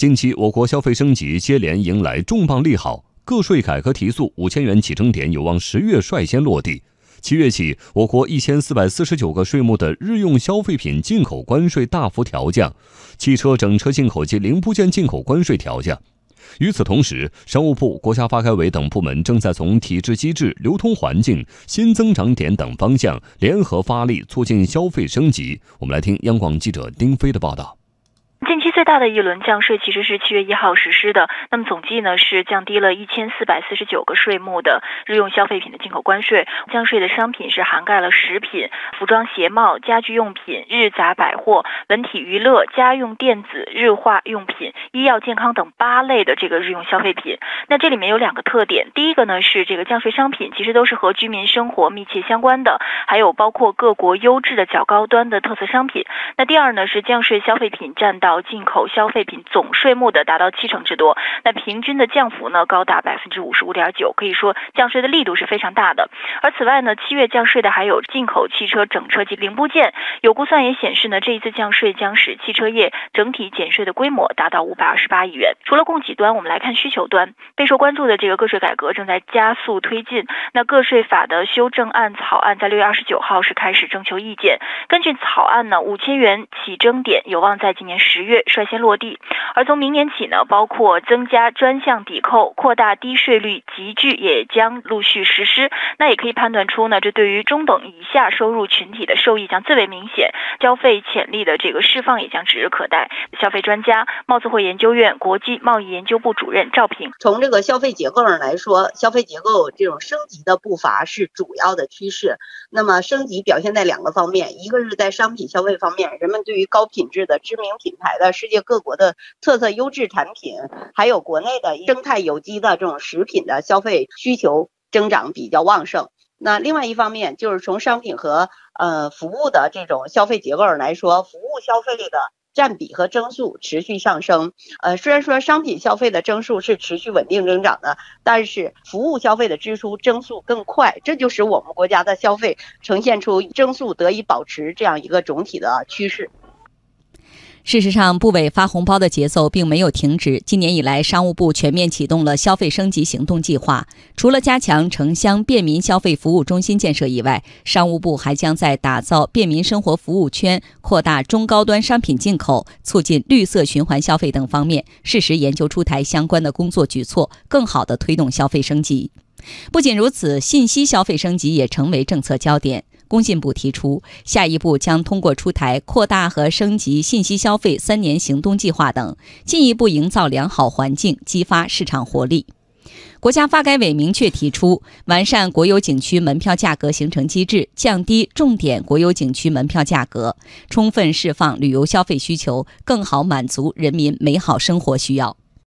近期，我国消费升级接连迎来重磅利好，个税改革提速，五千元起征点有望十月率先落地。七月起，我国一千四百四十九个税目的日用消费品进口关税大幅调降，汽车整车进口及零部件进口关税调降。与此同时，商务部、国家发改委等部门正在从体制机制、流通环境、新增长点等方向联合发力，促进消费升级。我们来听央广记者丁飞的报道。近期最大的一轮降税其实是七月一号实施的，那么总计呢是降低了一千四百四十九个税目的日用消费品的进口关税。降税的商品是涵盖了食品、服装鞋帽、家居用品、日杂百货、文体娱乐、家用电子、日化用品、医药健康等八类的这个日用消费品。那这里面有两个特点，第一个呢是这个降税商品其实都是和居民生活密切相关的，还有包括各国优质的较高端的特色商品。那第二呢是降税消费品占到进口消费品总税目的达到七成之多，那平均的降幅呢高达百分之五十五点九，可以说降税的力度是非常大的。而此外呢，七月降税的还有进口汽车整车及零部件，有估算也显示呢，这一次降税将使汽车业整体减税的规模达到五百二十八亿元。除了供给端，我们来看需求端，备受关注的这个个税改革正在加速推进。那个税法的修正案草案在六月二十九号是开始征求意见，根据草案呢，五千元起征点有望在今年十。十月率先落地，而从明年起呢，包括增加专项抵扣、扩大低税率集聚也将陆续实施。那也可以判断出呢，这对于中等以下收入群体的受益将最为明显，消费潜力的这个释放也将指日可待。消费专家、贸资会研究院国际贸易研究部主任赵平，从这个消费结构上来说，消费结构这种升级的步伐是主要的趋势。那么升级表现在两个方面，一个是在商品消费方面，人们对于高品质的知名品牌。的世界各国的特色优质产品，还有国内的生态有机的这种食品的消费需求增长比较旺盛。那另外一方面，就是从商品和呃服务的这种消费结构来说，服务消费的占比和增速持续上升。呃，虽然说商品消费的增速是持续稳定增长的，但是服务消费的支出增速更快，这就使我们国家的消费呈现出增速得以保持这样一个总体的趋势。事实上，部委发红包的节奏并没有停止。今年以来，商务部全面启动了消费升级行动计划。除了加强城乡便民消费服务中心建设以外，商务部还将在打造便民生活服务圈、扩大中高端商品进口、促进绿色循环消费等方面，适时研究出台相关的工作举措，更好地推动消费升级。不仅如此，信息消费升级也成为政策焦点。工信部提出，下一步将通过出台扩大和升级信息消费三年行动计划等，进一步营造良好环境，激发市场活力。国家发改委明确提出，完善国有景区门票价格形成机制，降低重点国有景区门票价格，充分释放旅游消费需求，更好满足人民美好生活需要。